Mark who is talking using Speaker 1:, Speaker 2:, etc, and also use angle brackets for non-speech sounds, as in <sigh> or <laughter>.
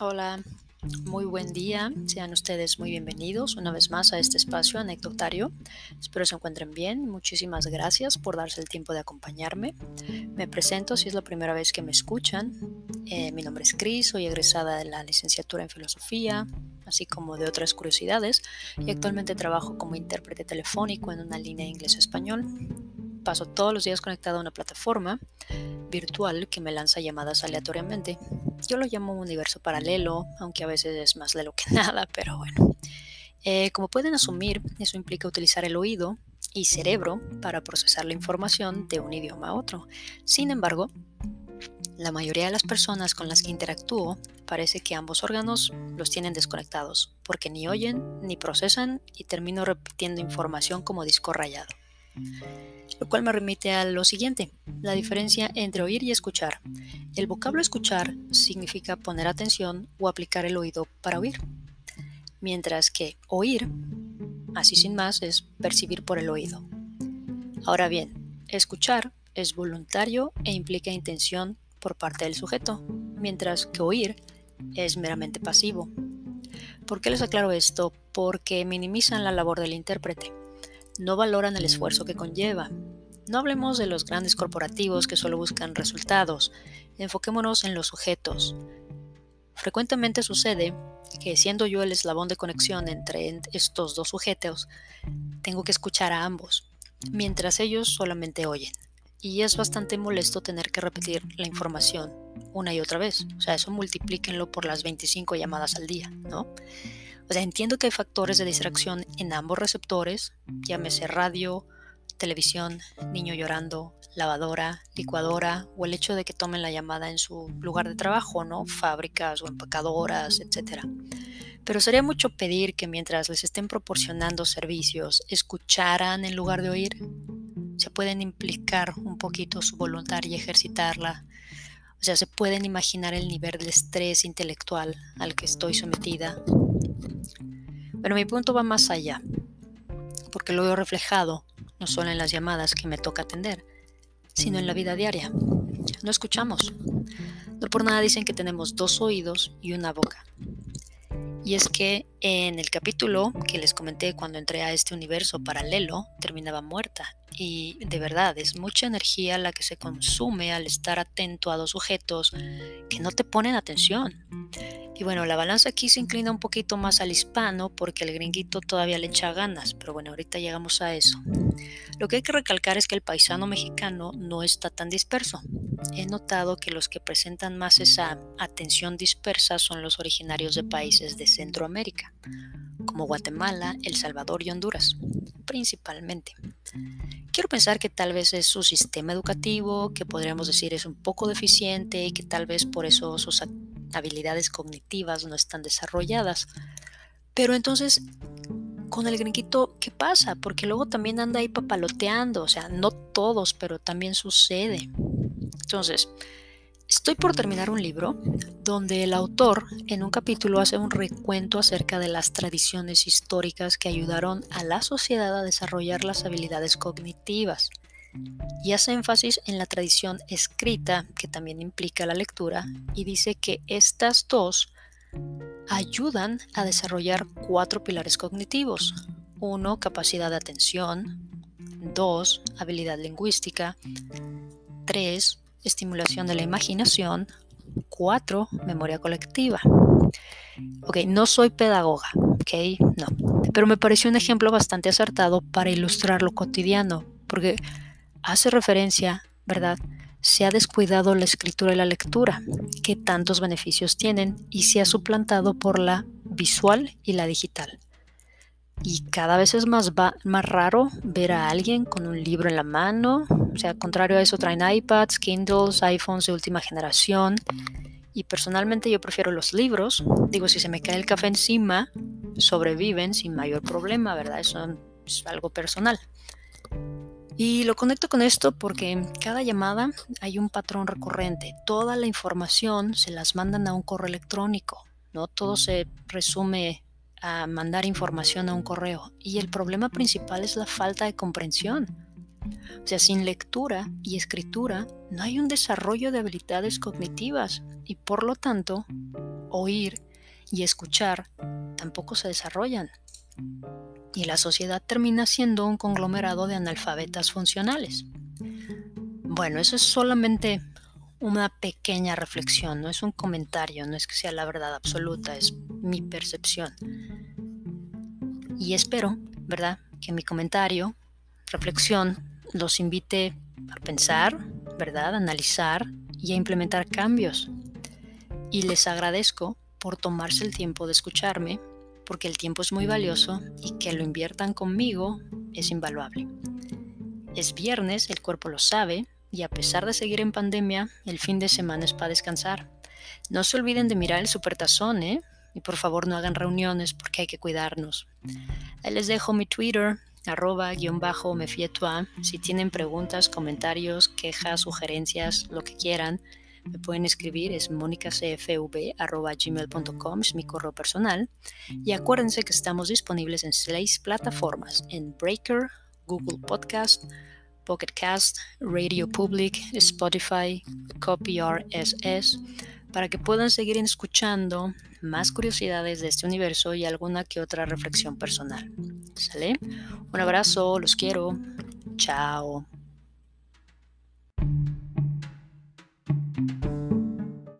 Speaker 1: Hola, muy buen día. Sean ustedes muy bienvenidos una vez más a este espacio anecdotario. Espero se encuentren bien. Muchísimas gracias por darse el tiempo de acompañarme. Me presento si es la primera vez que me escuchan. Eh, mi nombre es Cris, soy egresada de la licenciatura en filosofía, así como de otras curiosidades, y actualmente trabajo como intérprete telefónico en una línea inglés-español. Paso todos los días conectado a una plataforma virtual que me lanza llamadas aleatoriamente yo lo llamo universo paralelo, aunque a veces es más lelo que <laughs> nada, pero bueno. Eh, como pueden asumir, eso implica utilizar el oído y cerebro para procesar la información de un idioma a otro. Sin embargo, la mayoría de las personas con las que interactúo parece que ambos órganos los tienen desconectados, porque ni oyen ni procesan y termino repitiendo información como disco rayado. Lo cual me remite a lo siguiente, la diferencia entre oír y escuchar. El vocablo escuchar significa poner atención o aplicar el oído para oír, mientras que oír, así sin más, es percibir por el oído. Ahora bien, escuchar es voluntario e implica intención por parte del sujeto, mientras que oír es meramente pasivo. ¿Por qué les aclaro esto? Porque minimizan la labor del intérprete no valoran el esfuerzo que conlleva. No hablemos de los grandes corporativos que solo buscan resultados, enfoquémonos en los sujetos. Frecuentemente sucede que siendo yo el eslabón de conexión entre estos dos sujetos, tengo que escuchar a ambos, mientras ellos solamente oyen. Y es bastante molesto tener que repetir la información una y otra vez. O sea, eso multiplíquenlo por las 25 llamadas al día, ¿no? O sea, entiendo que hay factores de distracción en ambos receptores, llámese radio, televisión, niño llorando, lavadora, licuadora o el hecho de que tomen la llamada en su lugar de trabajo, ¿no? Fábricas o empacadoras, etc. Pero sería mucho pedir que mientras les estén proporcionando servicios, escucharan en lugar de oír. Se pueden implicar un poquito su voluntad y ejercitarla. O sea, se pueden imaginar el nivel de estrés intelectual al que estoy sometida pero mi punto va más allá, porque lo veo reflejado no solo en las llamadas que me toca atender, sino en la vida diaria. No escuchamos. No por nada dicen que tenemos dos oídos y una boca. Y es que en el capítulo que les comenté cuando entré a este universo paralelo, terminaba muerta. Y de verdad, es mucha energía la que se consume al estar atento a dos sujetos que no te ponen atención. Y bueno, la balanza aquí se inclina un poquito más al hispano porque el gringuito todavía le echa ganas, pero bueno, ahorita llegamos a eso. Lo que hay que recalcar es que el paisano mexicano no está tan disperso. He notado que los que presentan más esa atención dispersa son los originarios de países de Centroamérica, como Guatemala, El Salvador y Honduras, principalmente. Quiero pensar que tal vez es su sistema educativo, que podríamos decir es un poco deficiente y que tal vez por eso sus habilidades cognitivas no están desarrolladas. Pero entonces, con el gringuito, ¿qué pasa? Porque luego también anda ahí papaloteando, o sea, no todos, pero también sucede. Entonces, estoy por terminar un libro donde el autor en un capítulo hace un recuento acerca de las tradiciones históricas que ayudaron a la sociedad a desarrollar las habilidades cognitivas y hace énfasis en la tradición escrita, que también implica la lectura, y dice que estas dos ayudan a desarrollar cuatro pilares cognitivos. Uno, capacidad de atención. Dos, habilidad lingüística. Tres, estimulación de la imaginación. Cuatro, memoria colectiva. Ok, no soy pedagoga, ok, no. Pero me pareció un ejemplo bastante acertado para ilustrar lo cotidiano, porque hace referencia, ¿verdad? Se ha descuidado la escritura y la lectura, que tantos beneficios tienen, y se ha suplantado por la visual y la digital. Y cada vez es más, más raro ver a alguien con un libro en la mano. O sea, contrario a eso, traen iPads, Kindles, iPhones de última generación. Y personalmente yo prefiero los libros. Digo, si se me cae el café encima, sobreviven sin mayor problema, ¿verdad? Eso es algo personal. Y lo conecto con esto porque en cada llamada hay un patrón recurrente. Toda la información se las mandan a un correo electrónico, ¿no? Todo se resume a mandar información a un correo. Y el problema principal es la falta de comprensión. O sea, sin lectura y escritura no hay un desarrollo de habilidades cognitivas y por lo tanto oír y escuchar tampoco se desarrollan. Y la sociedad termina siendo un conglomerado de analfabetas funcionales. Bueno, eso es solamente una pequeña reflexión, no es un comentario, no es que sea la verdad absoluta, es mi percepción. Y espero, ¿verdad?, que mi comentario, reflexión, los invite a pensar, ¿verdad?, a analizar y a implementar cambios. Y les agradezco por tomarse el tiempo de escucharme, porque el tiempo es muy valioso y que lo inviertan conmigo es invaluable. Es viernes, el cuerpo lo sabe, y a pesar de seguir en pandemia, el fin de semana es para descansar. No se olviden de mirar el supertazón, ¿eh? Y por favor no hagan reuniones porque hay que cuidarnos. Ahí les dejo mi Twitter, arroba guion bajo me Si tienen preguntas, comentarios, quejas, sugerencias, lo que quieran, me pueden escribir, es monicacfv.gmail.com, es mi correo personal. Y acuérdense que estamos disponibles en seis plataformas, en Breaker, Google Podcast, Pocket Cast, Radio Public, Spotify, Copy RSS, para que puedan seguir escuchando más curiosidades de este universo y alguna que otra reflexión personal. ¿Sale? Un abrazo, los quiero. Chao.